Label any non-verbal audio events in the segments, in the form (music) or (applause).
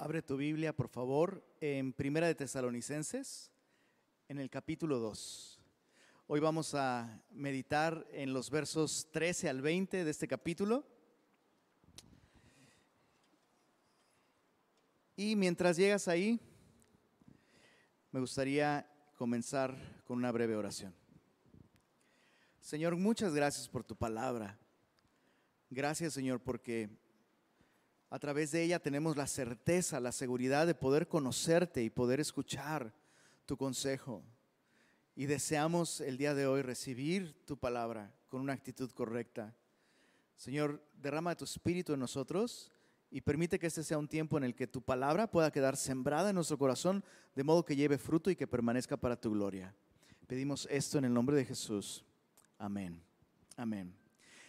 Abre tu Biblia, por favor, en Primera de Tesalonicenses, en el capítulo 2. Hoy vamos a meditar en los versos 13 al 20 de este capítulo. Y mientras llegas ahí, me gustaría comenzar con una breve oración. Señor, muchas gracias por tu palabra. Gracias, Señor, porque a través de ella tenemos la certeza, la seguridad de poder conocerte y poder escuchar tu consejo. Y deseamos el día de hoy recibir tu palabra con una actitud correcta. Señor, derrama tu espíritu en nosotros y permite que este sea un tiempo en el que tu palabra pueda quedar sembrada en nuestro corazón, de modo que lleve fruto y que permanezca para tu gloria. Pedimos esto en el nombre de Jesús. Amén. Amén.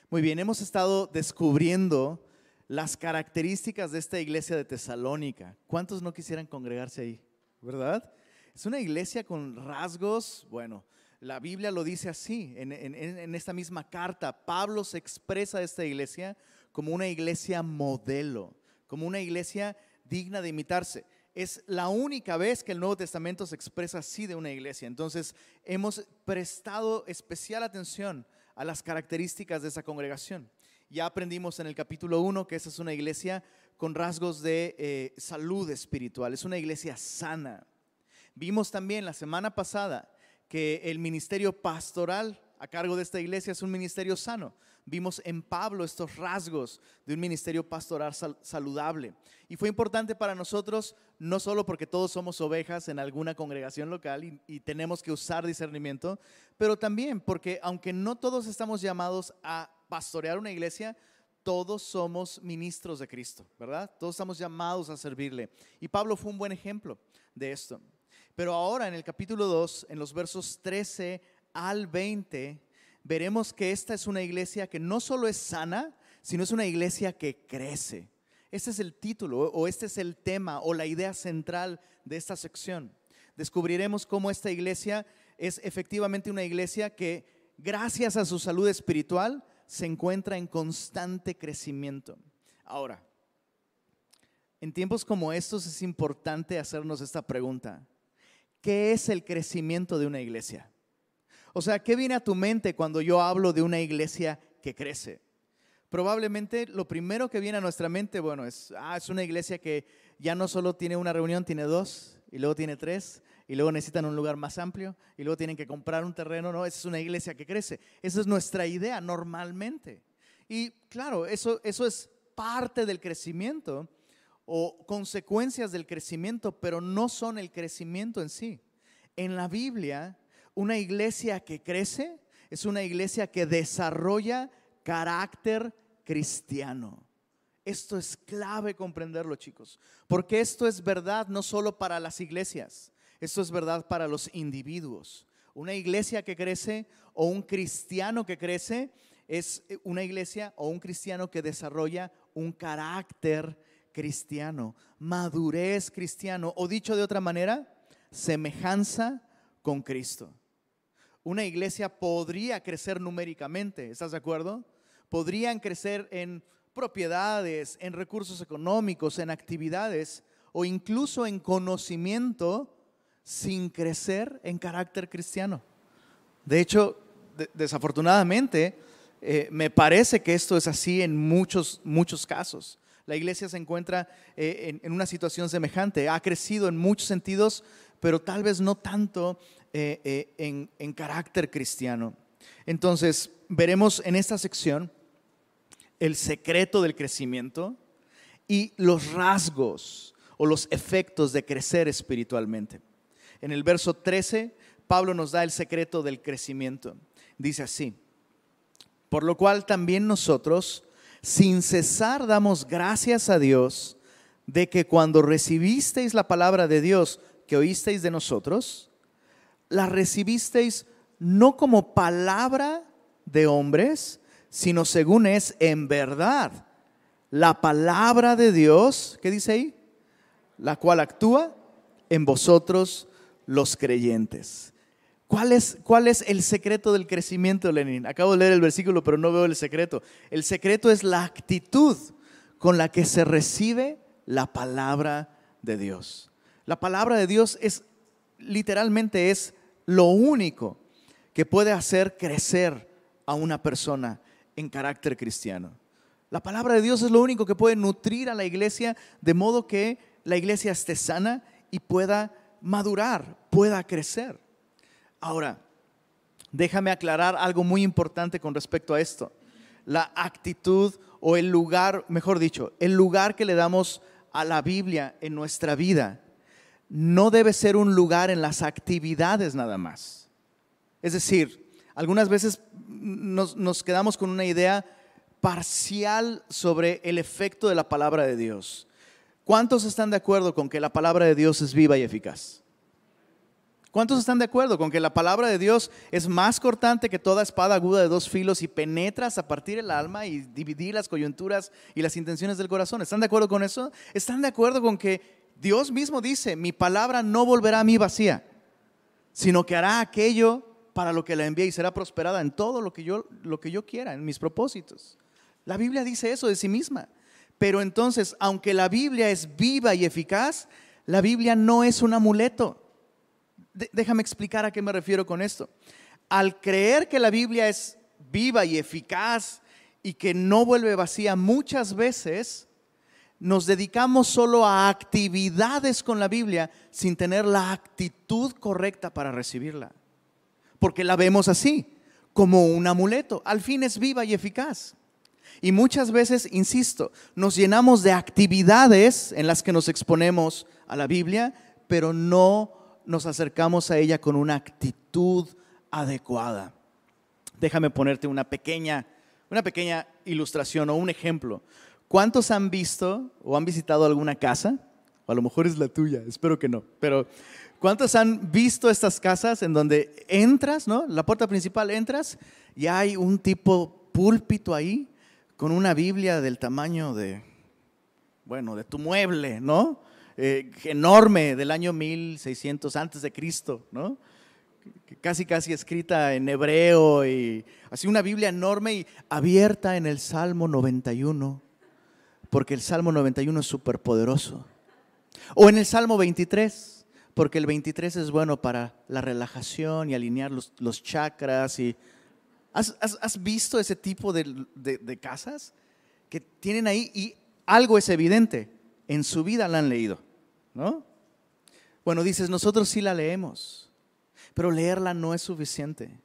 Muy bien, hemos estado descubriendo las características de esta iglesia de Tesalónica. ¿Cuántos no quisieran congregarse ahí? ¿Verdad? Es una iglesia con rasgos, bueno, la Biblia lo dice así, en, esta misma carta, Pablo se expresa a esta iglesia como una iglesia modelo, como una iglesia digna de imitarse. Es la única vez que el Nuevo Testamento se expresa así de una iglesia. Entonces, hemos prestado especial atención a las características de esa congregación. Ya aprendimos en el capítulo 1 que esa es una iglesia con rasgos de eh, salud espiritual, es una iglesia sana. Vimos también la semana pasada que el ministerio pastoral a cargo de esta iglesia es un ministerio sano. Vimos en Pablo estos rasgos de un ministerio pastoral saludable. Y fue importante para nosotros, no solo porque todos somos ovejas en alguna congregación local y, y tenemos que usar discernimiento, pero también porque aunque no todos estamos llamados a pastorear una iglesia, todos somos ministros de Cristo, ¿verdad? Todos estamos llamados a servirle. Y Pablo fue un buen ejemplo de esto. Pero ahora en el capítulo 2, en los versos 13 al 20, veremos que esta es una iglesia que no solo es sana, sino es una iglesia que crece. Este es el título o este es el tema o la idea central de esta sección. Descubriremos cómo esta iglesia es efectivamente una iglesia que gracias a su salud espiritual se encuentra en constante crecimiento. Ahora, en tiempos como estos es importante hacernos esta pregunta. ¿Qué es el crecimiento de una iglesia? O sea, ¿qué viene a tu mente cuando yo hablo de una iglesia que crece? Probablemente lo primero que viene a nuestra mente, bueno, es, ah, es una iglesia que ya no solo tiene una reunión, tiene dos, y luego tiene tres, y luego necesitan un lugar más amplio y luego tienen que comprar un terreno, no, esa es una iglesia que crece. Esa es nuestra idea normalmente. Y claro, eso, eso es parte del crecimiento o consecuencias del crecimiento, pero no son el crecimiento en sí. En la Biblia, una iglesia que crece es una iglesia que desarrolla carácter cristiano. Esto es clave comprenderlo, chicos, porque esto es verdad no solo para las iglesias, esto es verdad para los individuos. Una iglesia que crece o un cristiano que crece es una iglesia o un cristiano que desarrolla un carácter cristiano, madurez cristiano, o dicho de otra manera, semejanza con Cristo. Una iglesia podría crecer numéricamente, ¿estás de acuerdo? Podrían crecer en propiedades, en recursos económicos, en actividades o incluso en conocimiento sin crecer en carácter cristiano. De hecho, desafortunadamente, eh, me parece que esto es así en muchos, muchos casos. La iglesia se encuentra eh, en, una situación semejante, ha crecido en muchos sentidos, pero tal vez no tanto eh, en, en carácter cristiano. Entonces, veremos en esta sección el secreto del crecimiento y los rasgos o los efectos de crecer espiritualmente. En el verso 13, Pablo nos da el secreto del crecimiento. Dice así, por lo cual también nosotros, sin cesar, damos gracias a Dios de que cuando recibisteis la palabra de Dios que oísteis de nosotros, la recibisteis no como palabra de hombres, sino según es en verdad la palabra de Dios, ¿qué dice ahí? La cual actúa en vosotros los creyentes. ¿Cuál es, ¿Cuál es el secreto del crecimiento, Lenin? Acabo de leer el versículo, pero no veo el secreto. El secreto es la actitud con la que se recibe la palabra de Dios. La palabra de Dios es literalmente es lo único que puede hacer crecer a una persona en carácter cristiano. La palabra de Dios es lo único que puede nutrir a la iglesia de modo que la iglesia esté sana y pueda madurar, pueda crecer. Ahora, déjame aclarar algo muy importante con respecto a esto. La actitud o el lugar, mejor dicho, el lugar que le damos a la Biblia en nuestra vida no debe ser un lugar en las actividades nada más. Es decir, algunas veces nos, quedamos con una idea parcial sobre el efecto de la palabra de Dios. ¿Cuántos están de acuerdo con que la palabra de Dios es viva y eficaz? ¿Cuántos están de acuerdo con que la palabra de Dios es más cortante que toda espada aguda de dos filos y penetras a partir el alma y dividir las coyunturas y las intenciones del corazón? ¿Están de acuerdo con eso? ¿Están de acuerdo con que Dios mismo dice, mi palabra no volverá a mí vacía, sino que hará aquello para lo que la envié y será prosperada en todo lo que yo, lo que yo quiera, en mis propósitos. La Biblia dice eso de sí misma. Pero entonces, aunque la Biblia es viva y eficaz, la Biblia no es un amuleto. déjame explicar a qué me refiero con esto. Al creer que la Biblia es viva y eficaz y que no vuelve vacía, muchas veces nos dedicamos solo a actividades con la Biblia sin tener la actitud correcta para recibirla. Porque la vemos así, como un amuleto. Al fin es viva y eficaz. Y muchas veces, insisto, nos llenamos de actividades en las que nos exponemos a la Biblia, pero no nos acercamos a ella con una actitud adecuada. Déjame ponerte una pequeña, una pequeña ilustración o un ejemplo. ¿Cuántos han visto o han visitado alguna casa? A lo mejor es la tuya, espero que no. Pero ¿cuántos han visto estas casas en donde entras, ¿no? La puerta principal entras y hay un tipo púlpito ahí con una Biblia del tamaño de, bueno, de tu mueble, ¿no? Eh, enorme del año 1600 antes de Cristo, ¿no? Casi, casi escrita en hebreo y así una Biblia enorme y abierta en el Salmo 91 porque el Salmo 91 es súper poderoso. O en el Salmo 23, porque el 23 es bueno para la relajación y alinear los, chakras. Y, ¿has, visto ese tipo de, de, casas que tienen ahí y algo es evidente? En su vida la han leído, ¿no? Bueno, dices, nosotros sí la leemos, pero leerla no es suficiente.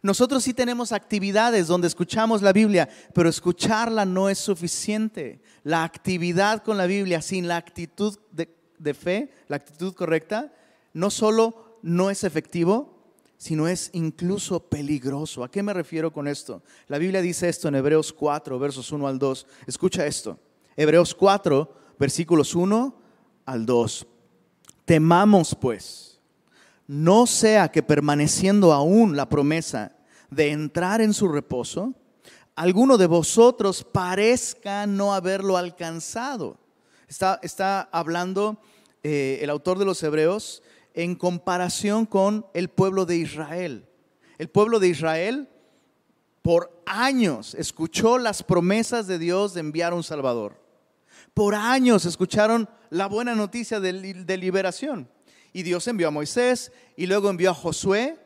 Nosotros sí tenemos actividades donde escuchamos la Biblia, pero escucharla no es suficiente. La actividad con la Biblia sin la actitud de, fe, la actitud correcta, no solo no es efectivo, sino es incluso peligroso. ¿A qué me refiero con esto? La Biblia dice esto en Hebreos 4, versos 1 al 2. Escucha esto. Hebreos 4, versículos 1 al 2. Temamos pues no sea que permaneciendo aún la promesa de entrar en su reposo, alguno de vosotros parezca no haberlo alcanzado. Está, está hablando eh, el autor de los Hebreos en comparación con el pueblo de Israel. El pueblo de Israel por años escuchó las promesas de Dios de enviar un Salvador. Por años escucharon la buena noticia de liberación. Y Dios envió a Moisés y luego envió a Josué.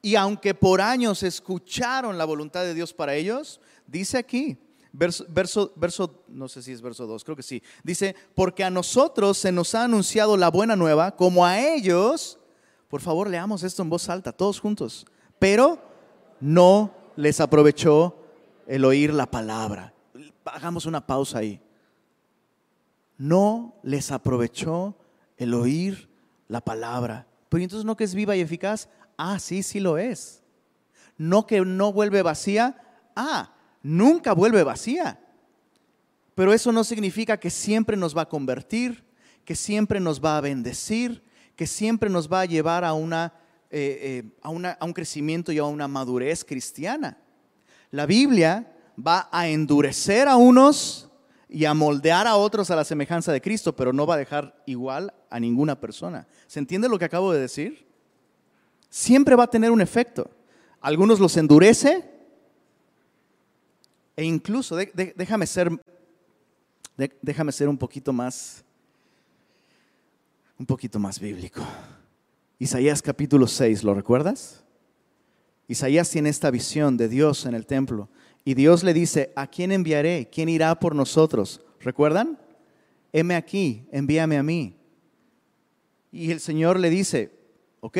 Y aunque por años escucharon la voluntad de Dios para ellos, dice aquí, verso, verso, no sé si es verso 2, creo que sí, dice, porque a nosotros se nos ha anunciado la buena nueva, como a ellos, por favor leamos esto en voz alta, todos juntos, pero no les aprovechó el oír la palabra. Hagamos una pausa ahí. No les aprovechó el oír la palabra. Pero entonces no que es viva y eficaz. Ah, sí, sí lo es. No que no vuelve vacía. Ah, nunca vuelve vacía. Pero eso no significa que siempre nos va a convertir, que siempre nos va a bendecir, que siempre nos va a llevar a, una, eh, eh, a, una, a un crecimiento y a una madurez cristiana. La Biblia va a endurecer a unos y a moldear a otros a la semejanza de Cristo, pero no va a dejar igual a ninguna persona. ¿Se entiende lo que acabo de decir? Siempre va a tener un efecto. Algunos los endurece e incluso, déjame ser, déjame ser un poquito más, un poquito más bíblico. Isaías capítulo 6, ¿lo recuerdas? Isaías tiene esta visión de Dios en el templo y Dios le dice, ¿a quién enviaré? ¿Quién irá por nosotros? ¿Recuerdan? Heme aquí, envíame a mí. Y el Señor le dice, ok,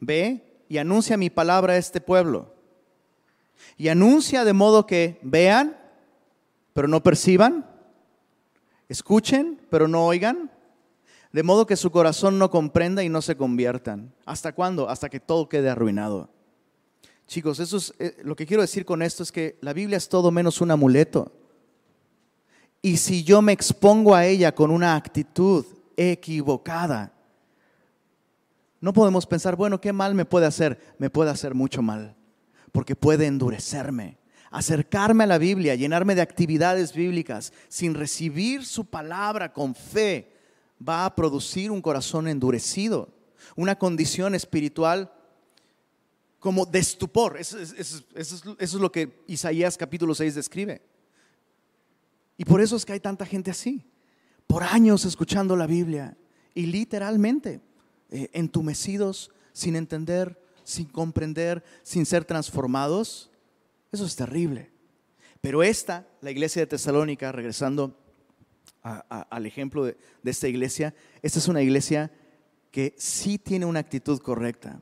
ve y anuncia mi palabra a este pueblo. Y anuncia de modo que vean, pero no perciban, escuchen, pero no oigan, de modo que su corazón no comprenda y no se conviertan. ¿Hasta cuándo? Hasta que todo quede arruinado. Chicos, eso es, eh, lo que quiero decir con esto es que la Biblia es todo menos un amuleto. Y si yo me expongo a ella con una actitud equivocada, no podemos pensar, bueno, ¿qué mal me puede hacer? Me puede hacer mucho mal, porque puede endurecerme. Acercarme a la Biblia, llenarme de actividades bíblicas sin recibir su palabra con fe, va a producir un corazón endurecido, una condición espiritual como de estupor. Eso, es lo que Isaías capítulo 6 describe. Y por eso es que hay tanta gente así, por años escuchando la Biblia y literalmente eh, entumecidos, sin entender, sin comprender, sin ser transformados. Eso es terrible. Pero esta, la iglesia de Tesalónica, regresando al ejemplo de esta iglesia, esta es una iglesia que sí tiene una actitud correcta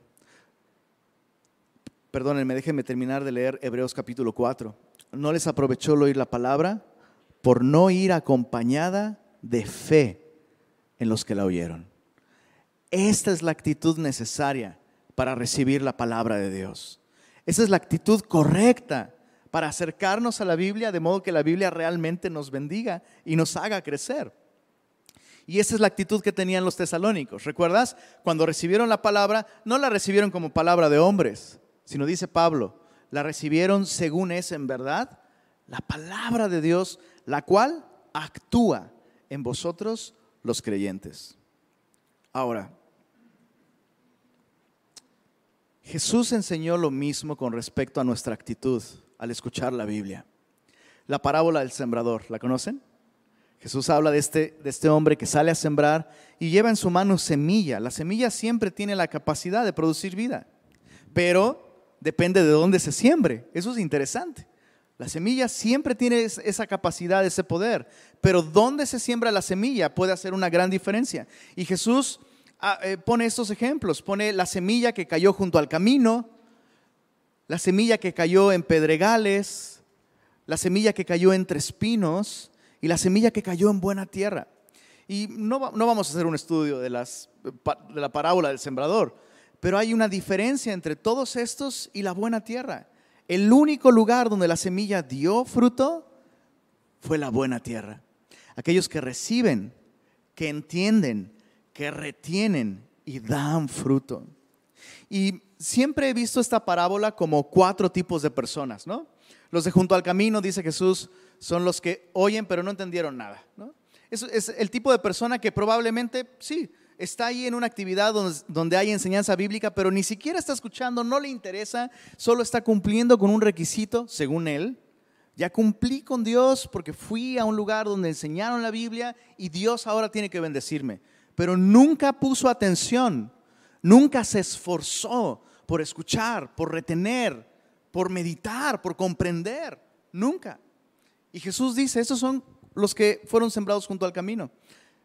perdónenme, déjenme terminar de leer Hebreos capítulo 4. No les aprovechó el oír la palabra por no ir acompañada de fe en los que la oyeron. Esta es la actitud necesaria para recibir la palabra de Dios. Esa es la actitud correcta para acercarnos a la Biblia de modo que la Biblia realmente nos bendiga y nos haga crecer. Y esa es la actitud que tenían los tesalónicos. ¿Recuerdas? Cuando recibieron la palabra, no la recibieron como palabra de hombres, sino dice Pablo, la recibieron según es en verdad la palabra de Dios, la cual actúa en vosotros los creyentes. Ahora, Jesús enseñó lo mismo con respecto a nuestra actitud al escuchar la Biblia. La parábola del sembrador, ¿la conocen? Jesús habla de este, de este hombre que sale a sembrar y lleva en su mano semilla. La semilla siempre tiene la capacidad de producir vida, pero depende de dónde se siembre. Eso es interesante. La semilla siempre tiene esa capacidad, ese poder, pero dónde se siembra la semilla puede hacer una gran diferencia. Y Jesús pone estos ejemplos, pone la semilla que cayó junto al camino, la semilla que cayó en pedregales, la semilla que cayó entre espinos y la semilla que cayó en buena tierra. Y no, no vamos a hacer un estudio de, las, de la parábola del sembrador, pero hay una diferencia entre todos estos y la buena tierra. El único lugar donde la semilla dio fruto fue la buena tierra. Aquellos que reciben, que entienden, que retienen y dan fruto. Y siempre he visto esta parábola como cuatro tipos de personas, ¿no? Los de junto al camino, dice Jesús, son los que oyen pero no entendieron nada, ¿no? Es, el tipo de persona que probablemente, sí, está ahí en una actividad donde, hay enseñanza bíblica, pero ni siquiera está escuchando, no le interesa, solo está cumpliendo con un requisito, según él. Ya cumplí con Dios porque fui a un lugar donde enseñaron la Biblia y Dios ahora tiene que bendecirme. Pero nunca puso atención, nunca se esforzó por escuchar, por retener, por meditar, por comprender. Nunca. Y Jesús dice, esos son los que fueron sembrados junto al camino.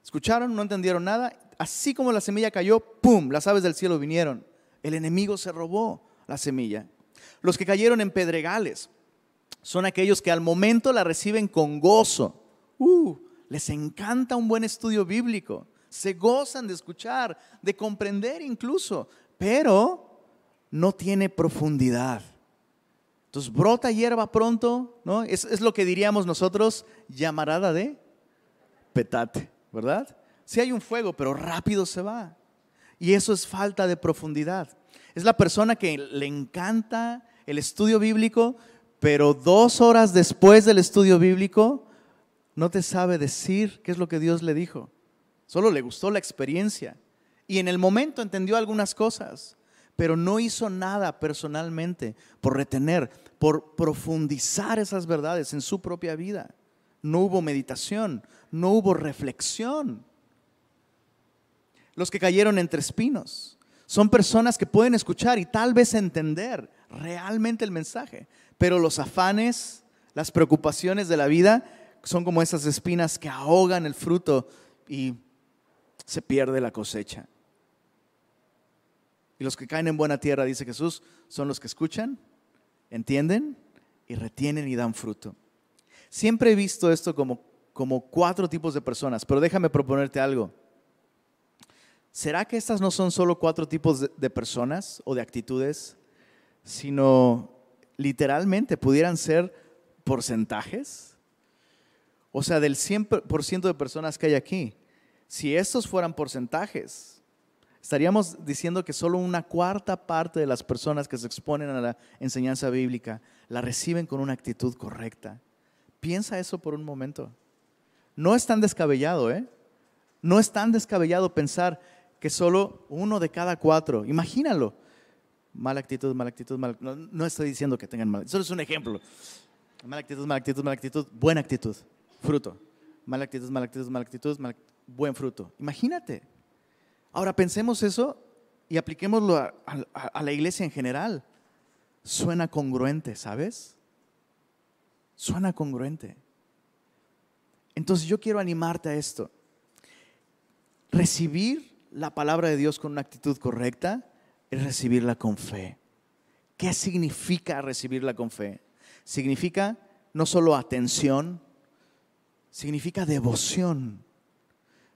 Escucharon, no entendieron nada así como la semilla cayó, ¡pum! Las aves del cielo vinieron. El enemigo se robó la semilla. Los que cayeron en pedregales son aquellos que al momento la reciben con gozo. Uh, les encanta un buen estudio bíblico. Se gozan de escuchar, de comprender incluso, pero no tiene profundidad. Entonces brota hierba pronto, ¿no? Es, es lo que diríamos nosotros, llamarada de petate, ¿verdad? Si hay un fuego, pero rápido se va. Y eso es falta de profundidad. Es la persona que le encanta el estudio bíblico, pero dos horas después del estudio bíblico no te sabe decir qué es lo que Dios le dijo. Solo le gustó la experiencia. Y en el momento entendió algunas cosas, pero no hizo nada personalmente por retener, por profundizar esas verdades en su propia vida. No hubo meditación, no hubo reflexión. los que cayeron entre espinos. Son personas que pueden escuchar y tal vez entender realmente el mensaje, pero los afanes, las preocupaciones de la vida son como esas espinas que ahogan el fruto y se pierde la cosecha. Y los que caen en buena tierra, dice Jesús, son los que escuchan, entienden y retienen y dan fruto. Siempre he visto esto como, como cuatro tipos de personas, pero déjame proponerte algo. ¿Será que estas no son solo cuatro tipos de, de personas o de actitudes, sino literalmente pudieran ser porcentajes? O sea, del 100% de personas que hay aquí, si estos fueran porcentajes, estaríamos diciendo que solo una cuarta parte de las personas que se exponen a la enseñanza bíblica la reciben con una actitud correcta. Piensa eso por un momento. No es tan descabellado, ¿eh? No es tan descabellado pensar que solo uno de cada cuatro, imagínalo, mala actitud, mala actitud, mala, no, no estoy diciendo que tengan mala, solo es un ejemplo. Mala actitud, mala actitud, mala actitud, buena actitud, fruto. Mala actitud, mala actitud, mala actitud, buen fruto. Imagínate. Ahora pensemos eso y apliquémoslo a, la iglesia en general. Suena congruente, ¿sabes? Suena congruente. Entonces yo quiero animarte a esto. Recibir la palabra de Dios con una actitud correcta es recibirla con fe. ¿Qué significa recibirla con fe? Significa no solo atención, significa devoción,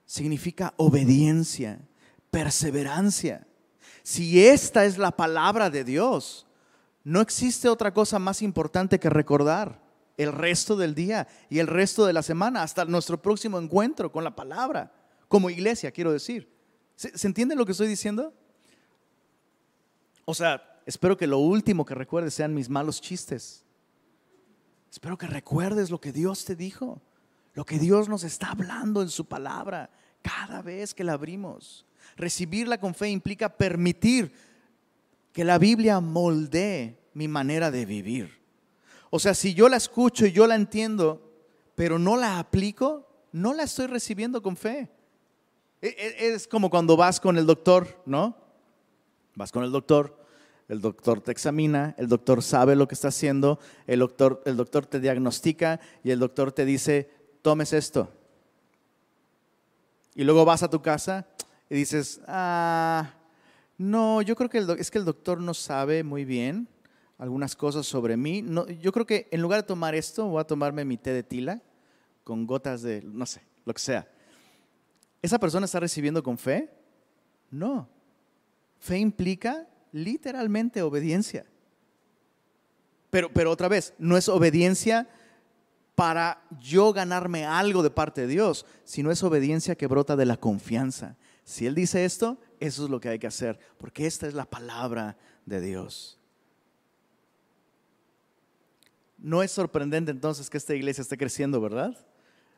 significa obediencia, perseverancia. Si esta es la palabra de Dios, no existe otra cosa más importante que recordar el resto del día y el resto de la semana hasta nuestro próximo encuentro con la palabra, como iglesia, quiero decir. ¿Se, ¿se entiende lo que estoy diciendo? O sea, espero que lo último que recuerdes sean mis malos chistes. Espero que recuerdes lo que Dios te dijo, lo que Dios nos está hablando en su palabra cada vez que la abrimos. Recibirla con fe implica permitir que la Biblia moldee mi manera de vivir. O sea, si yo la escucho y yo la entiendo, pero no la aplico, no la estoy recibiendo con fe. E, e, es como cuando vas con el doctor, ¿no? Vas con el doctor, el doctor te examina, el doctor sabe lo que está haciendo, el doctor, el doctor te diagnostica y el doctor te dice, tomes esto. Y luego vas a tu casa y dices, ah, no, yo creo que es que el doctor no sabe muy bien algunas cosas sobre mí. No, yo creo que en lugar de tomar esto, voy a tomarme mi té de tila con gotas de, no sé, lo que sea. ¿Esa persona está recibiendo con fe? No. Fe implica literalmente obediencia. Pero, pero otra vez, no es obediencia para yo ganarme algo de parte de Dios, sino es obediencia que brota de la confianza. Si Él dice esto, eso es lo que hay que hacer, porque esta es la palabra de Dios. No es sorprendente entonces que esta iglesia esté creciendo, ¿verdad?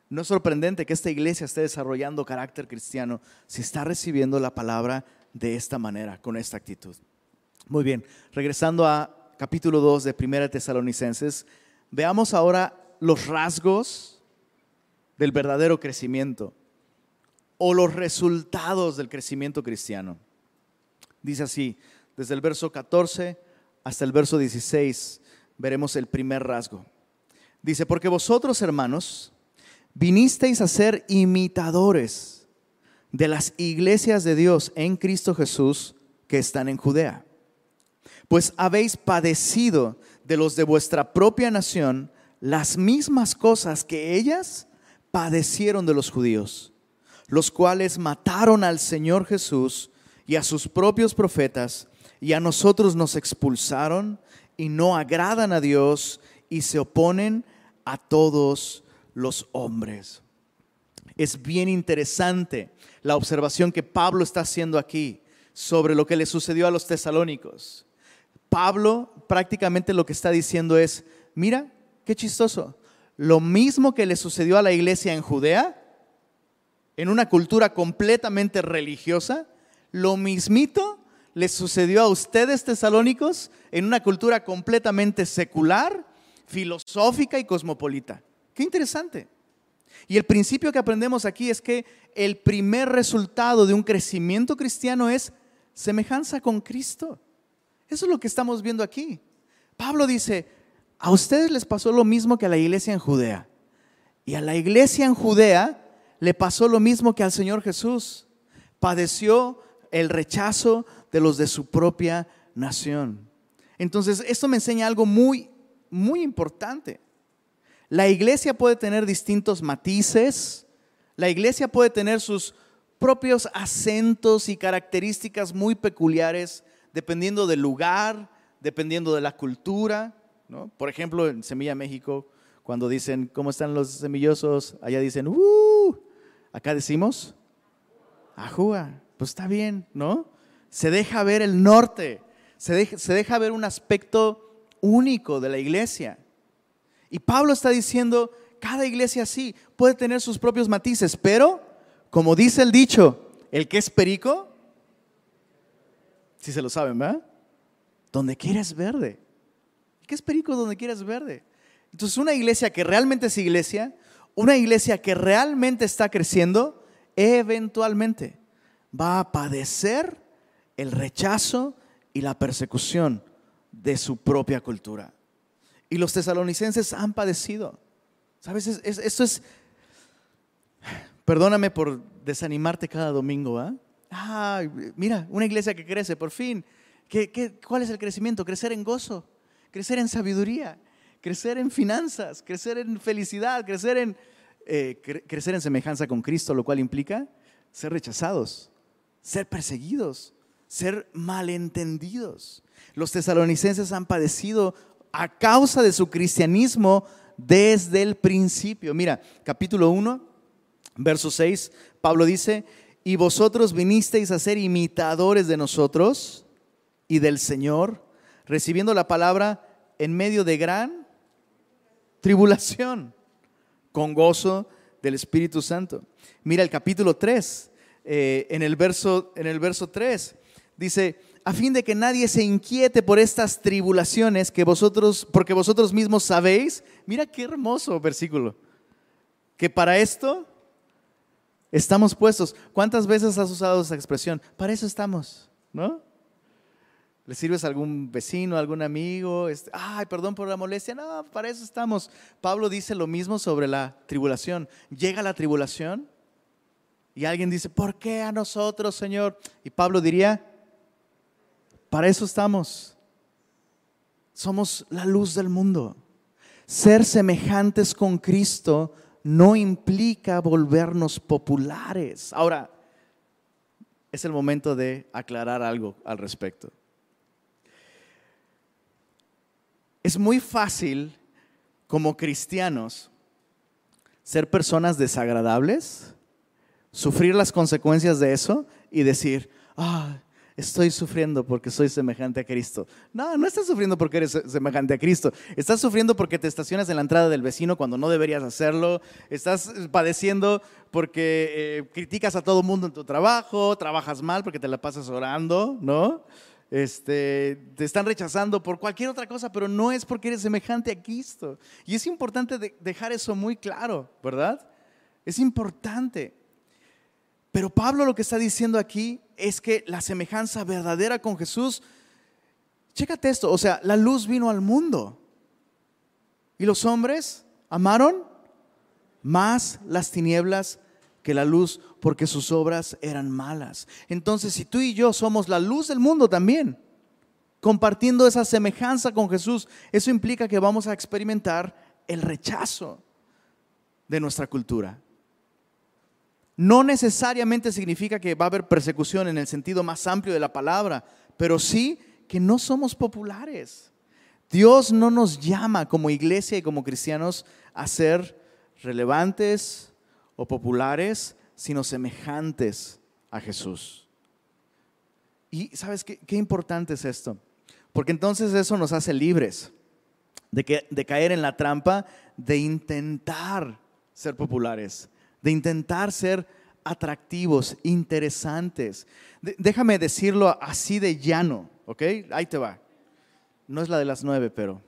No es sorprendente que esta iglesia esté desarrollando carácter cristiano si está recibiendo la palabra de esta manera, con esta actitud. Muy bien, regresando a capítulo 2 de Primera Tesalonicenses, veamos ahora los rasgos del verdadero crecimiento o los resultados del crecimiento cristiano. Dice así, desde el verso 14 hasta el verso 16 veremos el primer rasgo. Dice, porque vosotros hermanos vinisteis a ser imitadores de las iglesias de Dios en Cristo Jesús que están en Judea, pues habéis padecido de los de vuestra propia nación las mismas cosas que ellas padecieron de los judíos los cuales mataron al Señor Jesús y a sus propios profetas, y a nosotros nos expulsaron y no agradan a Dios y se oponen a todos los hombres. Es bien interesante la observación que Pablo está haciendo aquí sobre lo que le sucedió a los tesalónicos. Pablo prácticamente lo que está diciendo es, mira, qué chistoso, lo mismo que le sucedió a la iglesia en Judea, en una cultura completamente religiosa, lo mismito les sucedió a ustedes tesalónicos en una cultura completamente secular, filosófica y cosmopolita. Qué interesante. Y el principio que aprendemos aquí es que el primer resultado de un crecimiento cristiano es semejanza con Cristo. Eso es lo que estamos viendo aquí. Pablo dice, a ustedes les pasó lo mismo que a la iglesia en Judea. Y a la iglesia en Judea le pasó lo mismo que al Señor Jesús. Padeció el rechazo de los de su propia nación. Entonces, esto me enseña algo muy, muy importante. La iglesia puede tener distintos matices, la iglesia puede tener sus propios acentos y características muy peculiares dependiendo del lugar, dependiendo de la cultura. Por ejemplo, en Semilla México, cuando dicen, ¿cómo están los semillosos? Allá dicen, ¡uh! Acá decimos, ¡ajúa! Pues está bien, ¿no? Se deja ver el norte, se deja, se deja ver un aspecto único de la iglesia. Y Pablo está diciendo, cada iglesia sí puede tener sus propios matices, pero como dice el dicho, el que es perico, si se lo saben, ¿verdad? Donde quieres verde. ¿Qué es perico donde quieres verde? Entonces, una iglesia que realmente es iglesia, una iglesia que realmente está creciendo, eventualmente va a padecer el rechazo y la persecución de su propia cultura. Y los tesalonicenses han padecido. ¿Sabes? esto es, perdóname por desanimarte cada domingo, ¿ah? mira, una iglesia que crece, por fin. ¿Qué, cuál es el crecimiento? Crecer en gozo, crecer en sabiduría, crecer en finanzas, crecer en felicidad, crecer en, eh, crecer en semejanza con Cristo, lo cual implica ser rechazados, ser perseguidos, ser malentendidos. Los tesalonicenses han padecido a causa de su cristianismo desde el principio. Mira, capítulo 1, verso 6, Pablo dice, y vosotros vinisteis a ser imitadores de nosotros y del Señor, recibiendo la palabra en medio de gran tribulación, con gozo del Espíritu Santo. Mira el capítulo 3, eh, en, el verso, en el verso 3, dice, a fin de que nadie se inquiete por estas tribulaciones que vosotros, porque vosotros mismos sabéis. Mira qué hermoso versículo. Que para esto estamos puestos. ¿Cuántas veces has usado esa expresión? Para eso estamos, ¿no? ¿Le sirves a algún vecino, a algún amigo? Ay, perdón por la molestia. No, para eso estamos. Pablo dice lo mismo sobre la tribulación. Llega la tribulación y alguien dice, ¿por qué a nosotros, Señor? Y Pablo diría, para eso estamos. Somos la luz del mundo. Ser semejantes con Cristo no implica volvernos populares. Ahora, es el momento de aclarar algo al respecto. Es muy fácil como cristianos ser personas desagradables, sufrir las consecuencias de eso y decir, ah, estoy sufriendo porque soy semejante a Cristo. No, no estás sufriendo porque eres semejante a Cristo. Estás sufriendo porque te estacionas en la entrada del vecino cuando no deberías hacerlo. Estás padeciendo porque eh, criticas a todo mundo en tu trabajo, trabajas mal porque te la pasas orando, ¿no? Este, te están rechazando por cualquier otra cosa, pero no es porque eres semejante a Cristo. Y es importante dejar eso muy claro, ¿verdad? Es importante. Pero Pablo lo que está diciendo aquí es que la semejanza verdadera con Jesús, chécate esto, o sea, la luz vino al mundo y los hombres amaron más las tinieblas que la luz porque sus obras eran malas. Entonces, si tú y yo somos la luz del mundo también, compartiendo esa semejanza con Jesús, eso implica que vamos a experimentar el rechazo de nuestra cultura no necesariamente significa que va a haber persecución en el sentido más amplio de la palabra, pero sí que no somos populares. Dios no nos llama como iglesia y como cristianos a ser relevantes o populares, sino semejantes a Jesús. Y sabes qué, qué importante es esto, porque entonces eso nos hace libres de, de caer en la trampa de intentar ser populares de intentar ser atractivos, interesantes. déjame decirlo así de llano, ¿ok? Ahí te va. No es la de las nueve, pero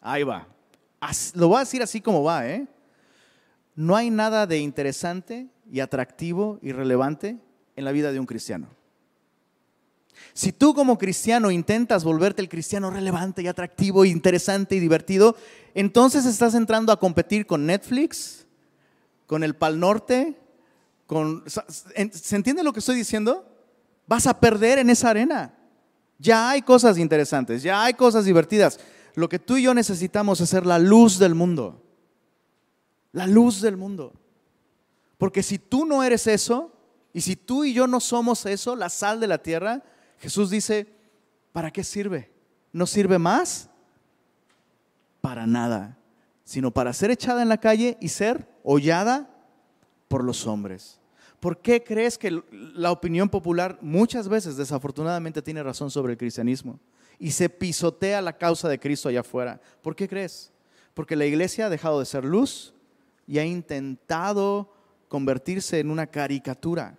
ahí va. lo voy a decir así como va, ¿eh? No hay nada de interesante y atractivo y relevante en la vida de un cristiano. Si tú como cristiano intentas volverte el cristiano relevante y atractivo, interesante y divertido, entonces estás entrando a competir con Netflix, con el Pal Norte, con... ¿Se entiende lo que estoy diciendo? Vas a perder en esa arena. Ya hay cosas interesantes, ya hay cosas divertidas. Lo que tú y yo necesitamos es ser la luz del mundo. La luz del mundo. Porque si tú no eres eso, y si tú y yo no somos eso, la sal de la tierra, Jesús dice, ¿para qué sirve? ¿No sirve más? Para nada, sino para ser echada en la calle y ser hollada por los hombres. ¿Por qué crees que la opinión popular muchas veces desafortunadamente tiene razón sobre el cristianismo y se pisotea la causa de Cristo allá afuera? ¿Por qué crees? Porque la iglesia ha dejado de ser luz y ha intentado convertirse en una caricatura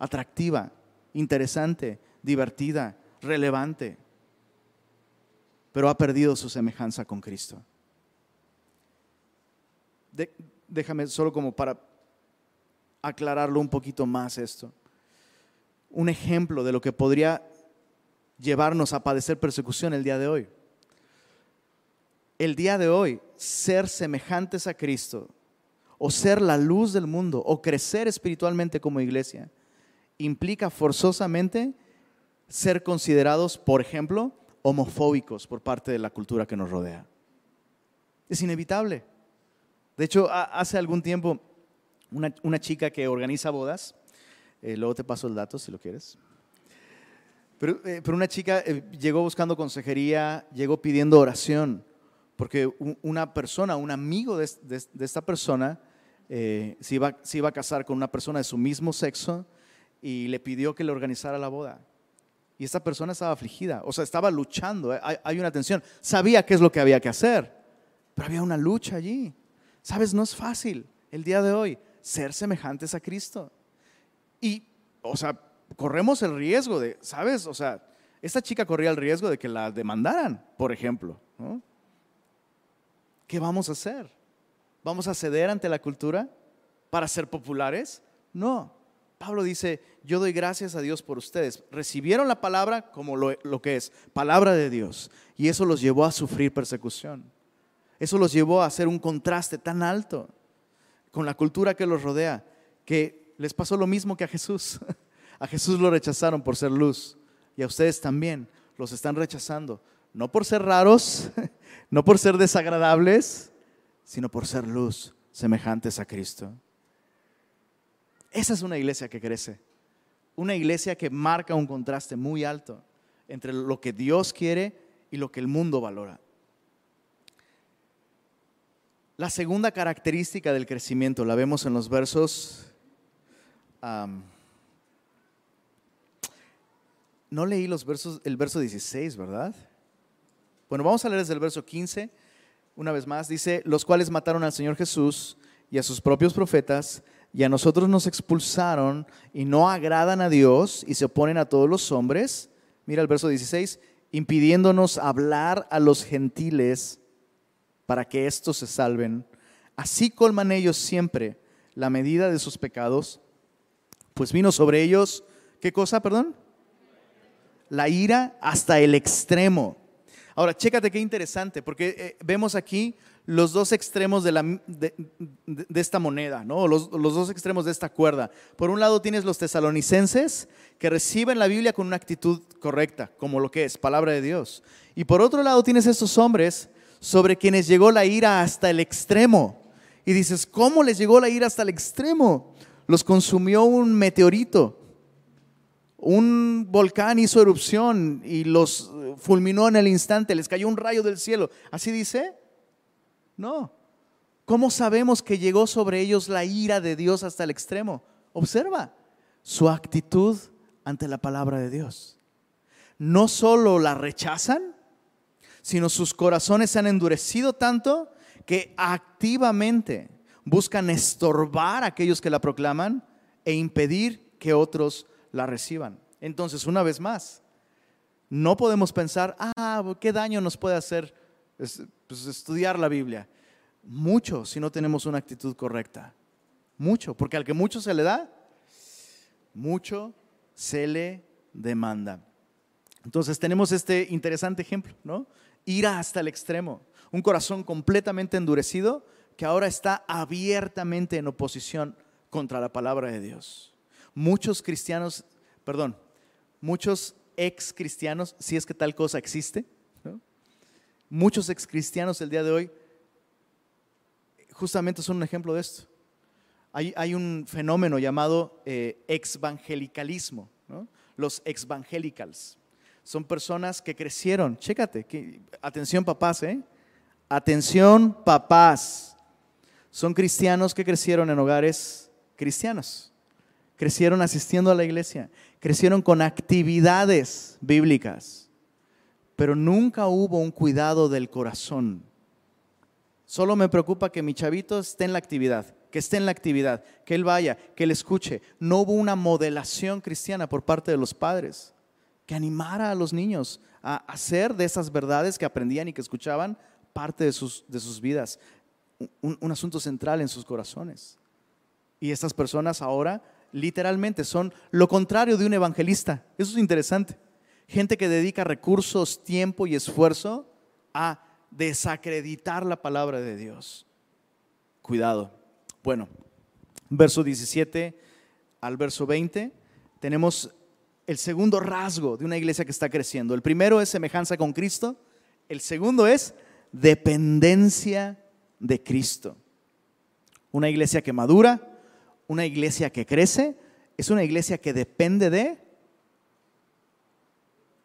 atractiva, interesante, divertida, relevante, pero ha perdido su semejanza con Cristo. déjame solo como para aclararlo un poquito más esto. Un ejemplo de lo que podría llevarnos a padecer persecución el día de hoy. El día de hoy, ser semejantes a Cristo o ser la luz del mundo o crecer espiritualmente como iglesia implica forzosamente ser considerados, por ejemplo, homofóbicos por parte de la cultura que nos rodea. Es inevitable. De hecho, hace algún tiempo, una, chica que organiza bodas, eh, luego te paso el dato si lo quieres, pero, eh, una chica eh, llegó buscando consejería, llegó pidiendo oración, porque una persona, un amigo de, esta persona, se, iba, se iba a casar con una persona de su mismo sexo y le pidió que le organizara la boda. Y esta persona estaba afligida, o sea, estaba luchando, ¿eh? hay, una tensión. Sabía qué es lo que había que hacer, pero había una lucha allí. Sabes, no es fácil el día de hoy ser semejantes a Cristo. Y, o sea, corremos el riesgo de, ¿sabes? O sea, esta chica corría el riesgo de que la demandaran, por ejemplo. ¿Qué vamos a hacer? ¿Vamos a ceder ante la cultura para ser populares? No. Pablo dice, yo doy gracias a Dios por ustedes. Recibieron la palabra como lo, que es, palabra de Dios. Y eso los llevó a sufrir persecución. Eso los llevó a hacer un contraste tan alto con la cultura que los rodea, que les pasó lo mismo que a Jesús. (laughs) A Jesús lo rechazaron por ser luz y a ustedes también los están rechazando, no por ser raros, (laughs) no por ser desagradables, sino por ser luz, semejantes a Cristo. Esa es una iglesia que crece. Una iglesia que marca un contraste muy alto entre lo que Dios quiere y lo que el mundo valora. La segunda característica del crecimiento la vemos en los versos... no leí los versos, el verso 16, ¿verdad? Bueno, vamos a leer desde el verso 15. Una vez más, dice, los cuales mataron al Señor Jesús y a sus propios profetas y a nosotros nos expulsaron y no agradan a Dios y se oponen a todos los hombres. Mira el verso 16, impidiéndonos hablar a los gentiles para que éstos se salven. Así colman ellos siempre la medida de sus pecados, pues vino sobre ellos, ¿qué cosa, perdón? La ira hasta el extremo. Ahora, chécate qué interesante, porque eh, vemos aquí los dos extremos de, esta moneda, ¿no? Los, los, dos extremos de esta cuerda. Por un lado tienes los tesalonicenses que reciben la Biblia con una actitud correcta, como lo que es, palabra de Dios. Y por otro lado tienes estos hombres sobre quienes llegó la ira hasta el extremo. Y dices, ¿cómo les llegó la ira hasta el extremo? Los consumió un meteorito. Un volcán hizo erupción y los fulminó en el instante, les cayó un rayo del cielo. ¿Así dice? No. ¿Cómo sabemos que llegó sobre ellos la ira de Dios hasta el extremo? Observa su actitud ante la palabra de Dios. No solo la rechazan, sino sus corazones se han endurecido tanto que activamente buscan estorbar a aquellos que la proclaman e impedir que otros la reciban. Entonces, una vez más, no podemos pensar, ah, ¿qué daño nos puede hacer pues, estudiar la Biblia. Mucho si no tenemos una actitud correcta. Mucho, porque al que mucho se le da, mucho se le demanda. Entonces tenemos este interesante ejemplo, ¿no? Ira hasta el extremo, un corazón completamente endurecido que ahora está abiertamente en oposición contra la palabra de Dios. Muchos cristianos, perdón, muchos ex cristianos, si es que tal cosa existe, muchos ex cristianos el día de hoy justamente son un ejemplo de esto. Hay, un fenómeno llamado eh, exvangelicalismo, los exvangelicals. Son personas que crecieron, chécate, atención papás, ¿eh? Atención papás. Son cristianos que crecieron en hogares cristianos, crecieron asistiendo a la iglesia, crecieron con actividades bíblicas, pero nunca hubo un cuidado del corazón. Solo me preocupa que mi chavito esté en la actividad, que esté en la actividad, que él vaya, que él escuche. No hubo una modelación cristiana por parte de los padres que animara a los niños a hacer de esas verdades que aprendían y que escuchaban parte de sus, de sus vidas, un, un asunto central en sus corazones. Y estas personas ahora literalmente son lo contrario de un evangelista. Eso es interesante. Gente que dedica recursos, tiempo y esfuerzo a desacreditar la palabra de Dios. Cuidado. Bueno, verso 17 al verso 20 tenemos el segundo rasgo de una iglesia que está creciendo. El primero es semejanza con Cristo, el segundo es dependencia de Cristo. Una iglesia que madura, una iglesia que crece, es una iglesia que depende de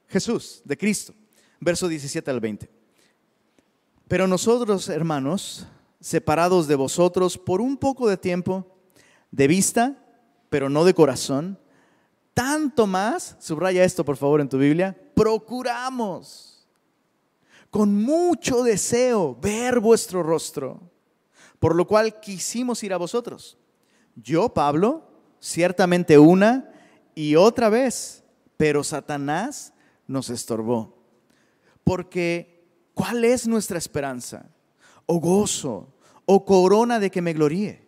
Jesús, de Cristo. Verso 17 al 20. Pero nosotros, hermanos, separados de vosotros por un poco de tiempo, de vista, pero no de corazón. Tanto más, subraya esto por favor en tu Biblia, procuramos con mucho deseo ver vuestro rostro, por lo cual quisimos ir a vosotros. Yo, Pablo, ciertamente una y otra vez, pero Satanás nos estorbó. Porque, ¿cuál es nuestra esperanza? o gozo o corona de que me gloríe.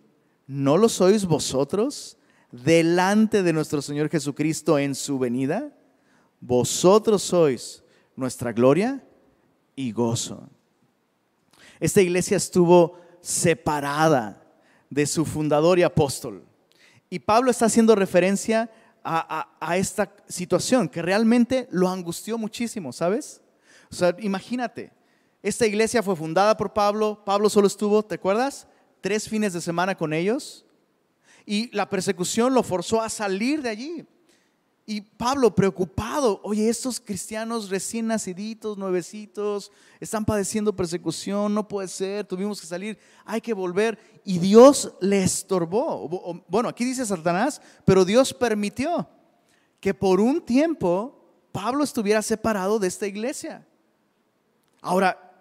¿No lo sois vosotros delante de nuestro Señor Jesucristo en su venida? Vosotros sois nuestra gloria y gozo. Esta iglesia estuvo separada de su fundador y apóstol. Y Pablo está haciendo referencia a, a, esta situación que realmente lo angustió muchísimo, ¿sabes? O sea, imagínate, esta iglesia fue fundada por Pablo. Pablo solo estuvo, ¿te acuerdas? Tres fines de semana con ellos. Y la persecución lo forzó a salir de allí. Y Pablo preocupado, oye, estos cristianos recién naciditos, nuevecitos, están padeciendo persecución, no puede ser, tuvimos que salir, hay que volver. Y Dios le estorbó. Bueno, aquí dice Satanás, pero Dios permitió que por un tiempo Pablo estuviera separado de esta iglesia. Ahora,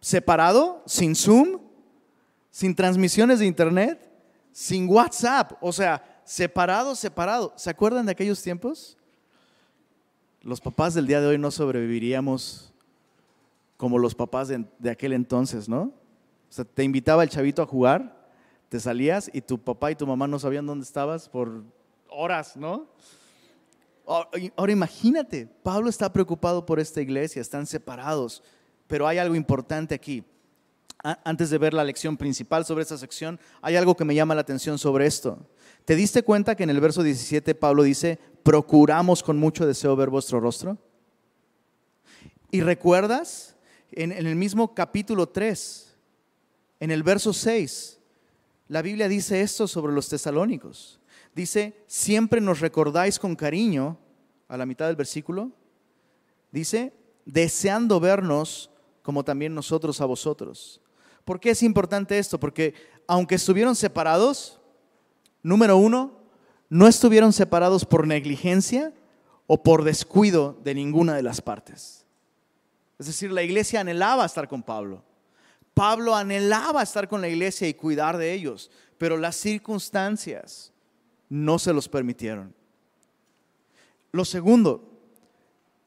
separado, sin Zoom, sin transmisiones de Internet, sin WhatsApp, o sea, separado, separado. ¿Se acuerdan de aquellos tiempos? Los papás del día de hoy no sobreviviríamos como los papás de, aquel entonces, ¿no? O sea, te invitaba el chavito a jugar, te salías y tu papá y tu mamá no sabían dónde estabas por horas, ¿no? Ahora imagínate, Pablo está preocupado por esta iglesia, están separados. Pero hay algo importante aquí. Antes de ver la lección principal sobre esta sección, hay algo que me llama la atención sobre esto. ¿Te diste cuenta que en el verso 17 Pablo dice, procuramos con mucho deseo ver vuestro rostro? ¿Y recuerdas en, el mismo capítulo 3, en el verso 6, la Biblia dice esto sobre los tesalónicos? Dice, siempre nos recordáis con cariño, a la mitad del versículo, dice, deseando vernos como también nosotros a vosotros. ¿Por qué es importante esto? Porque aunque estuvieron separados, número uno, no estuvieron separados por negligencia o por descuido de ninguna de las partes. Es decir, la iglesia anhelaba estar con Pablo. Pablo anhelaba estar con la iglesia y cuidar de ellos, pero las circunstancias no se los permitieron. Lo segundo,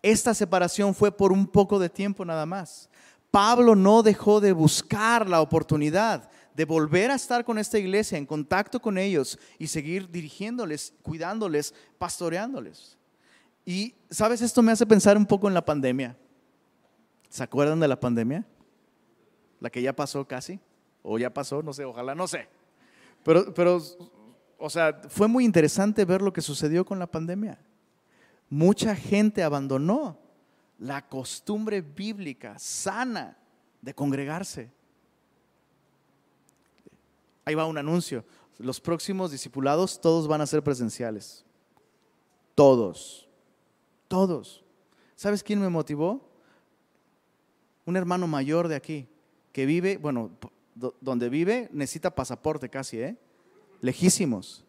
esta separación fue por un poco de tiempo nada más. Pablo no dejó de buscar la oportunidad de volver a estar con esta iglesia, en contacto con ellos y seguir dirigiéndoles, cuidándoles, pastoreándoles. Y, ¿sabes? Esto me hace pensar un poco en la pandemia. ¿Se acuerdan de la pandemia? La que ya pasó casi, o ya pasó, no sé, ojalá, no sé. Pero, pero, o sea, fue muy interesante ver lo que sucedió con la pandemia. Mucha gente abandonó la costumbre bíblica sana de congregarse. Ahí va un anuncio. Los próximos discipulados todos van a ser presenciales. Todos. Todos. ¿Sabes quién me motivó? Un hermano mayor de aquí, que vive, bueno, donde vive necesita pasaporte casi, ¿eh? Lejísimos.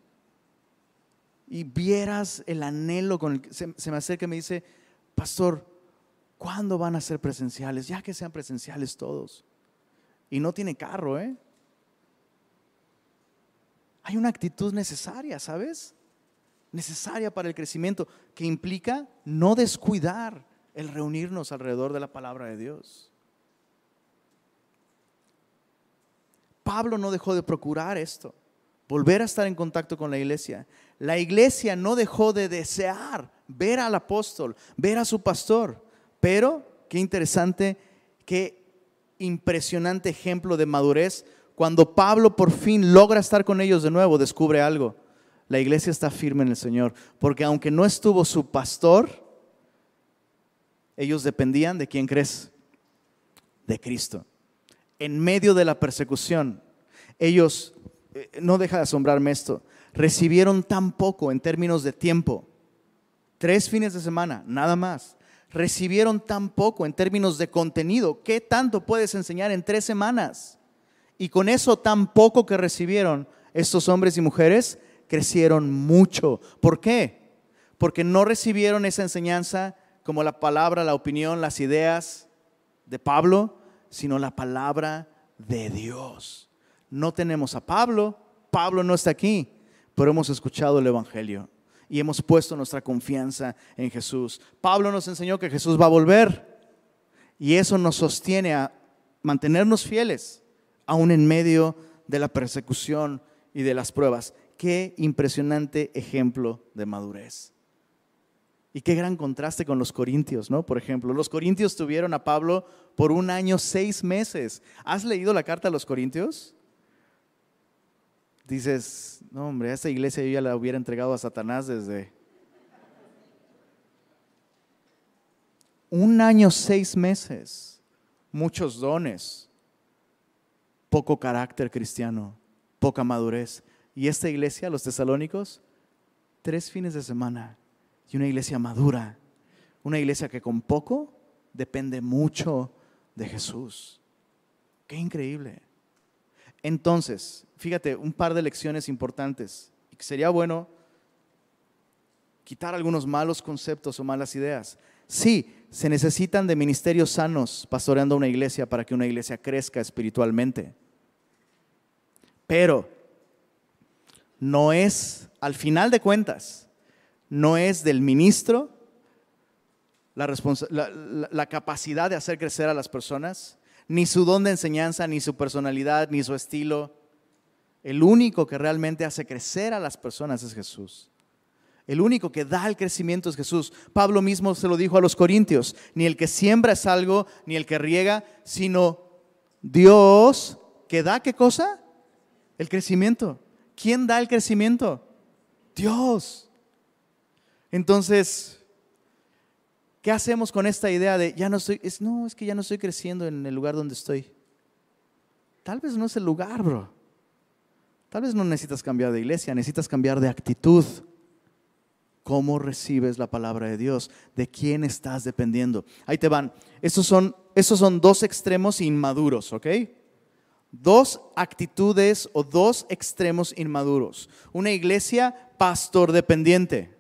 Y vieras el anhelo con el que se, se me acerca y me dice, pastor, ¿cuándo van a ser presenciales? Ya que sean presenciales todos. Y no tiene carro, ¿eh? Hay una actitud necesaria, ¿sabes? necesaria para el crecimiento, que implica no descuidar el reunirnos alrededor de la palabra de Dios. Pablo no dejó de procurar esto, volver a estar en contacto con la iglesia. La iglesia no dejó de desear ver al apóstol, ver a su pastor, pero qué interesante, qué impresionante ejemplo de madurez. Cuando Pablo por fin logra estar con ellos de nuevo, descubre algo la iglesia está firme en el Señor, porque aunque no estuvo su pastor, ellos dependían de quién crees, de Cristo. En medio de la persecución, ellos, eh, no deja de asombrarme esto, recibieron tan poco en términos de tiempo, tres fines de semana, nada más. Recibieron tan poco en términos de contenido. ¿Qué tanto puedes enseñar en tres semanas? Y con eso tan poco que recibieron, estos hombres y mujeres crecieron mucho. ¿Por qué? Porque no recibieron esa enseñanza como la palabra, la opinión, las ideas de Pablo, sino la palabra de Dios. No tenemos a Pablo, Pablo no está aquí, pero hemos escuchado el Evangelio y hemos puesto nuestra confianza en Jesús. Pablo nos enseñó que Jesús va a volver y eso nos sostiene a mantenernos fieles, aún en medio de la persecución y de las pruebas. Qué impresionante ejemplo de madurez. Y qué gran contraste con los corintios, ¿no? Por ejemplo, los corintios tuvieron a Pablo por un año, seis meses. ¿Has leído la carta a los corintios? Dices, no hombre, a esta iglesia yo ya la hubiera entregado a Satanás desde... Un año, seis meses, muchos dones, poco carácter cristiano, poca madurez. Y esta iglesia, los tesalónicos, tres fines de semana. Y una iglesia madura. Una iglesia que con poco depende mucho de Jesús. Qué increíble. Entonces, fíjate, un par de lecciones importantes. Y sería bueno quitar algunos malos conceptos o malas ideas. Sí, se necesitan de ministerios sanos pastoreando una iglesia para que una iglesia crezca espiritualmente. Pero no es, al final de cuentas, no es del ministro la, capacidad de hacer crecer a las personas, ni su don de enseñanza, ni su personalidad, ni su estilo. El único que realmente hace crecer a las personas es Jesús. El único que da el crecimiento es Jesús. Pablo mismo se lo dijo a los corintios, ni el que siembra es algo, ni el que riega, sino Dios que da qué cosa? El crecimiento. ¿Quién da el crecimiento? Dios. Entonces, ¿qué hacemos con esta idea de ya no estoy, es, no, es que ya no estoy creciendo en el lugar donde estoy? Tal vez no es el lugar, bro. Tal vez no necesitas cambiar de iglesia, necesitas cambiar de actitud. ¿Cómo recibes la palabra de Dios? ¿De quién estás dependiendo? Ahí te van. Estos son, esos son dos extremos inmaduros, ¿ok? dos actitudes o dos extremos inmaduros. Una iglesia pastor dependiente.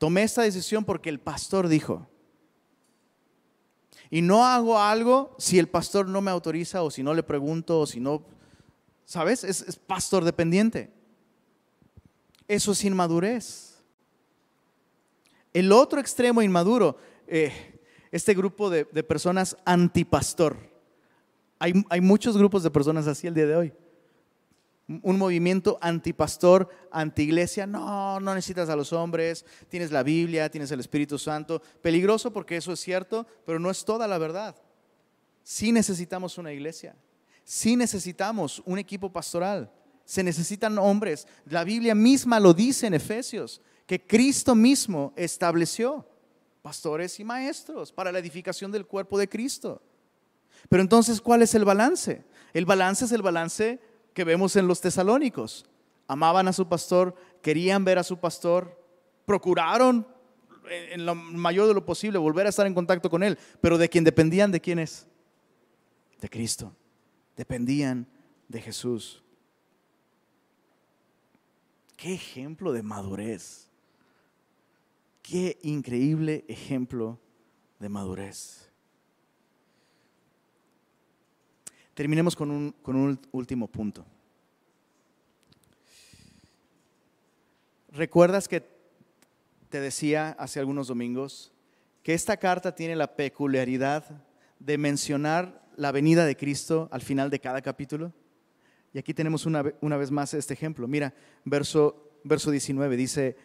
Tomé esta decisión porque el pastor dijo. Y no hago algo si el pastor no me autoriza o si no le pregunto o si no, ¿sabes? Es, pastor dependiente. Eso es inmadurez. El otro extremo inmaduro, eh, este grupo de, personas antipastor. Hay, hay muchos grupos de personas así el día de hoy un movimiento antipastor, antiiglesia. No, no necesitas a los hombres, tienes la Biblia, tienes el Espíritu Santo. Peligroso porque eso es cierto, pero no es toda la verdad. Sí necesitamos una iglesia, sí necesitamos un equipo pastoral, se necesitan hombres. La Biblia misma lo dice en Efesios, que Cristo mismo estableció pastores y maestros para la edificación del cuerpo de Cristo. Pero entonces, ¿cuál es el balance? El balance es el balance que vemos en los tesalónicos. Amaban a su pastor, querían ver a su pastor, procuraron en lo mayor de lo posible volver a estar en contacto con él, pero de quien dependían, ¿de quién es? De Cristo. Dependían de Jesús. Qué ejemplo de madurez. Qué increíble ejemplo de madurez. Terminemos con un, con un último punto. ¿Recuerdas que te decía hace algunos domingos que esta carta tiene la peculiaridad de mencionar la venida de Cristo al final de cada capítulo? Y aquí tenemos una, una vez más este ejemplo. Mira, verso, verso 19 dice,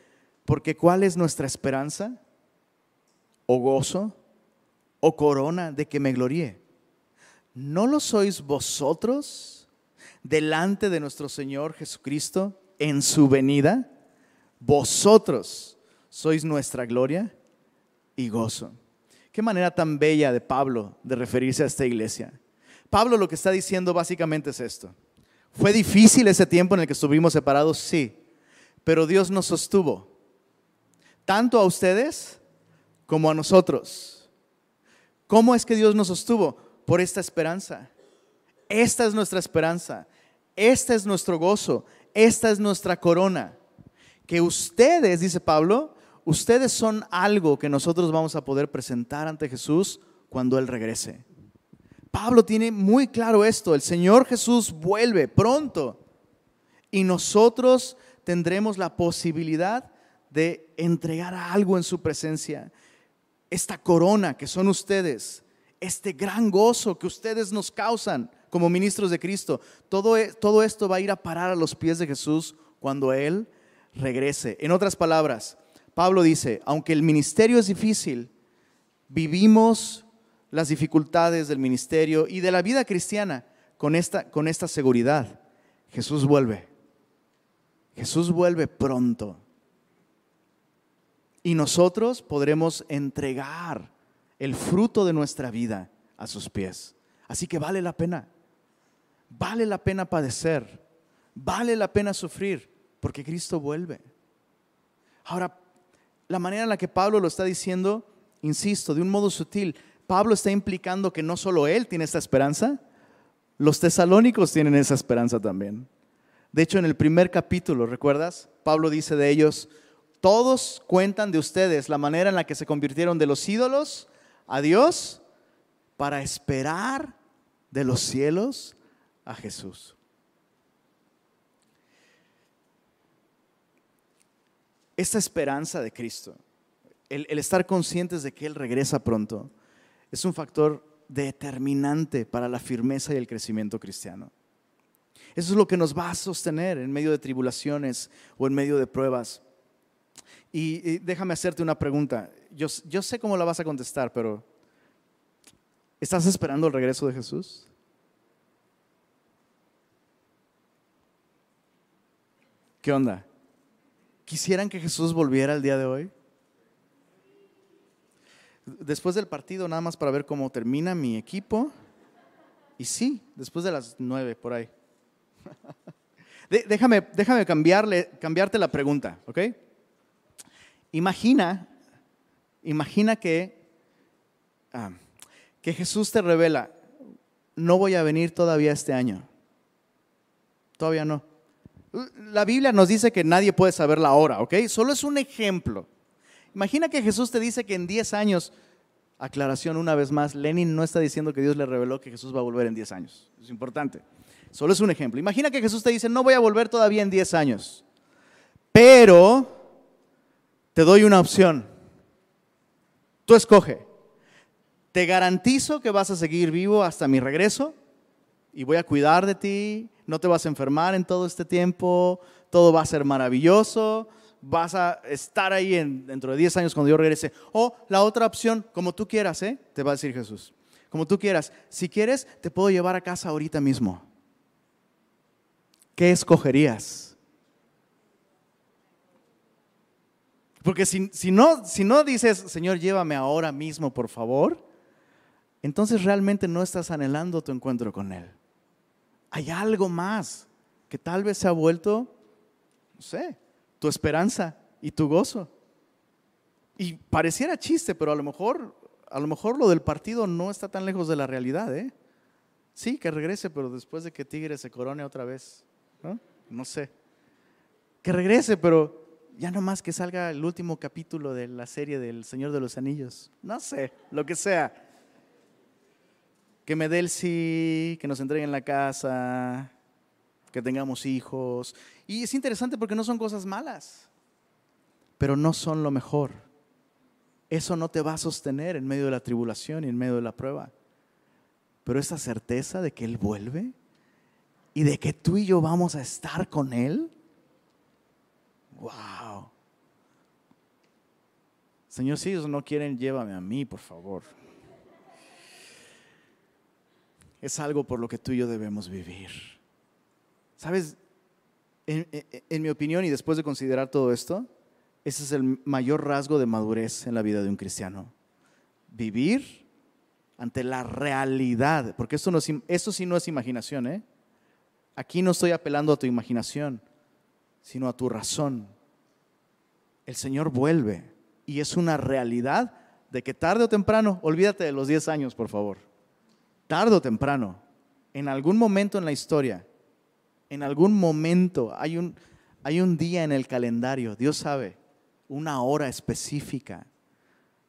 porque ¿cuál es nuestra esperanza? ¿O gozo? ¿O corona de que me gloríe? ¿No lo sois vosotros delante de nuestro Señor Jesucristo en su venida? Vosotros sois nuestra gloria y gozo. Qué manera tan bella de Pablo de referirse a esta iglesia. Pablo lo que está diciendo básicamente es esto. ¿Fue difícil ese tiempo en el que estuvimos separados? Sí, pero Dios nos sostuvo, tanto a ustedes como a nosotros. ¿Cómo es que Dios nos sostuvo? Por esta esperanza. Esta es nuestra esperanza. Este es nuestro gozo. Esta es nuestra corona. Que ustedes, dice Pablo, ustedes son algo que nosotros vamos a poder presentar ante Jesús cuando Él regrese. Pablo tiene muy claro esto. El Señor Jesús vuelve pronto y nosotros tendremos la posibilidad de entregar algo en su presencia. Esta corona que son ustedes, este gran gozo que ustedes nos causan como ministros de Cristo. Todo, e, todo esto va a ir a parar a los pies de Jesús cuando Él regrese. En otras palabras, Pablo dice, aunque el ministerio es difícil, vivimos las dificultades del ministerio y de la vida cristiana con esta, con esta seguridad. Jesús vuelve. Jesús vuelve pronto. Y nosotros podremos entregar el fruto de nuestra vida a sus pies. Así que vale la pena. Vale la pena padecer. Vale la pena sufrir porque Cristo vuelve. Ahora, la manera en la que Pablo lo está diciendo, insisto, de un modo sutil, Pablo está implicando que no solo él tiene esta esperanza, los tesalónicos tienen esa esperanza también. De hecho, en el primer capítulo, ¿recuerdas? Pablo dice de ellos, todos cuentan de ustedes la manera en la que se convirtieron de los ídolos a Dios para esperar de los cielos a Jesús. Esta esperanza de Cristo, el, estar conscientes de que Él regresa pronto, es un factor determinante para la firmeza y el crecimiento cristiano. Eso es lo que nos va a sostener en medio de tribulaciones o en medio de pruebas. Y, déjame hacerte una pregunta. Yo, sé cómo la vas a contestar, pero ¿estás esperando el regreso de Jesús? ¿Qué onda? ¿Quisieran que Jesús volviera el día de hoy? Después del partido, nada más para ver cómo termina mi equipo. Y sí, después de las nueve, por ahí. (laughs) déjame, déjame cambiarle, cambiarte la pregunta, ¿ok? Imagina, imagina que, ah, que Jesús te revela, no voy a venir todavía este año. Todavía no. La Biblia nos dice que nadie puede saber la hora, ¿ok? Solo es un ejemplo. Imagina que Jesús te dice que en 10 años, aclaración una vez más, Lenin no está diciendo que Dios le reveló que Jesús va a volver en 10 años. Es importante. Solo es un ejemplo. Imagina que Jesús te dice, no voy a volver todavía en 10 años, pero te doy una opción. Tú escoge. te garantizo que vas a seguir vivo hasta mi regreso y voy a cuidar de ti, no te vas a enfermar en todo este tiempo, todo va a ser maravilloso, vas a estar ahí dentro de 10 años cuando yo regrese. O la otra opción, como tú quieras, ¿eh? te va a decir Jesús, como tú quieras. Si quieres, te puedo llevar a casa ahorita mismo. ¿Qué escogerías? Porque si, si, no, si no dices, Señor, llévame ahora mismo, por favor, entonces realmente no estás anhelando tu encuentro con Él. Hay algo más que tal vez se ha vuelto, no sé, tu esperanza y tu gozo. Y pareciera chiste, pero a lo mejor, a lo mejor lo del partido no está tan lejos de la realidad, ¿eh? Sí, que regrese, pero después de que Tigre se corone otra vez, ¿no? No sé. Que regrese, pero ya no más que salga el último capítulo de la serie del Señor de los Anillos. No sé, lo que sea que me dé el sí, que nos entreguen la casa, que tengamos hijos. Y es interesante porque no son cosas malas, pero no son lo mejor. Eso no te va a sostener en medio de la tribulación y en medio de la prueba. Pero esa certeza de que Él vuelve y de que tú y yo vamos a estar con Él, wow. Señor, si ellos no quieren, llévame a mí, por favor es algo por lo que tú y yo debemos vivir. ¿Sabes? En, mi opinión y después de considerar todo esto, ese es el mayor rasgo de madurez en la vida de un cristiano. Vivir ante la realidad, porque esto, no, sí no es imaginación. ¿eh? Aquí no estoy apelando a tu imaginación, sino a tu razón. El Señor vuelve y es una realidad de que tarde o temprano, olvídate de los 10 años, por favor tarde o temprano, en algún momento en la historia, en algún momento, hay un, hay un día en el calendario, Dios sabe, una hora específica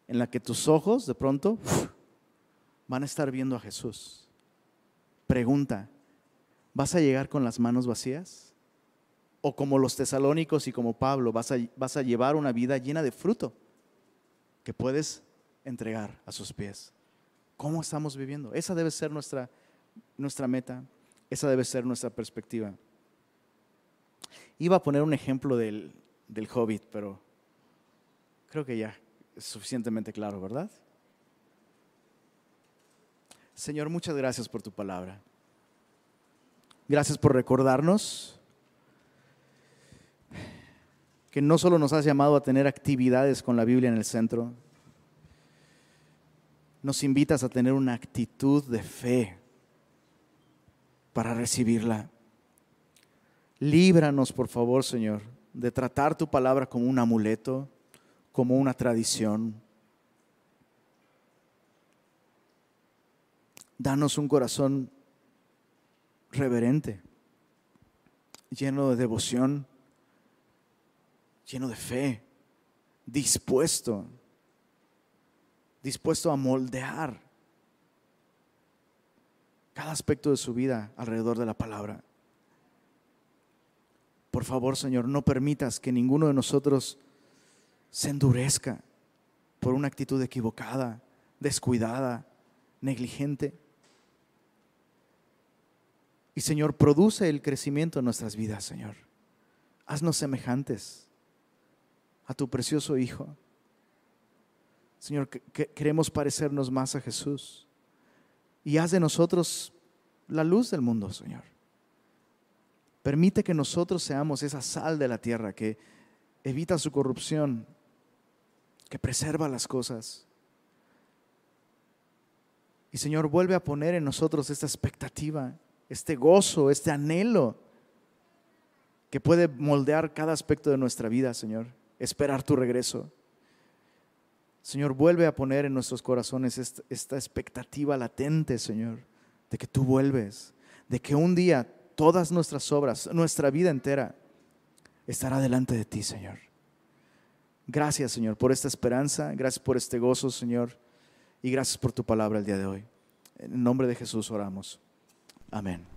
en la que tus ojos de pronto van a estar viendo a Jesús. Pregunta, ¿vas a llegar con las manos vacías? ¿O como los tesalónicos y como Pablo, vas a, llevar una vida llena de fruto que puedes entregar a sus pies? ¿Cómo estamos viviendo? Esa debe ser nuestra, nuestra meta, esa debe ser nuestra perspectiva. Iba a poner un ejemplo del, del hobbit, pero creo que ya es suficientemente claro, ¿verdad? Señor, muchas gracias por tu palabra. Gracias por recordarnos que no solo nos has llamado a tener actividades con la Biblia en el centro, nos invitas a tener una actitud de fe para recibirla. Líbranos, por favor, Señor, de tratar tu palabra como un amuleto, como una tradición. Danos un corazón reverente, lleno de devoción, lleno de fe, dispuesto dispuesto a moldear cada aspecto de su vida alrededor de la palabra. Por favor, Señor, no permitas que ninguno de nosotros se endurezca por una actitud equivocada, descuidada, negligente. Y Señor, produce el crecimiento en nuestras vidas, Señor. Haznos semejantes a tu precioso Hijo. Señor, queremos parecernos más a Jesús. Y haz de nosotros la luz del mundo, Señor. Permite que nosotros seamos esa sal de la tierra que evita su corrupción, que preserva las cosas. Y Señor, vuelve a poner en nosotros esta expectativa, este gozo, este anhelo que puede moldear cada aspecto de nuestra vida, Señor. Esperar tu regreso. Señor, vuelve a poner en nuestros corazones esta, expectativa latente, Señor, de que tú vuelves, de que un día todas nuestras obras, nuestra vida entera, estará delante de ti, Señor. Gracias, Señor, por esta esperanza, gracias por este gozo, Señor, y gracias por tu palabra el día de hoy. En nombre de Jesús oramos. Amén.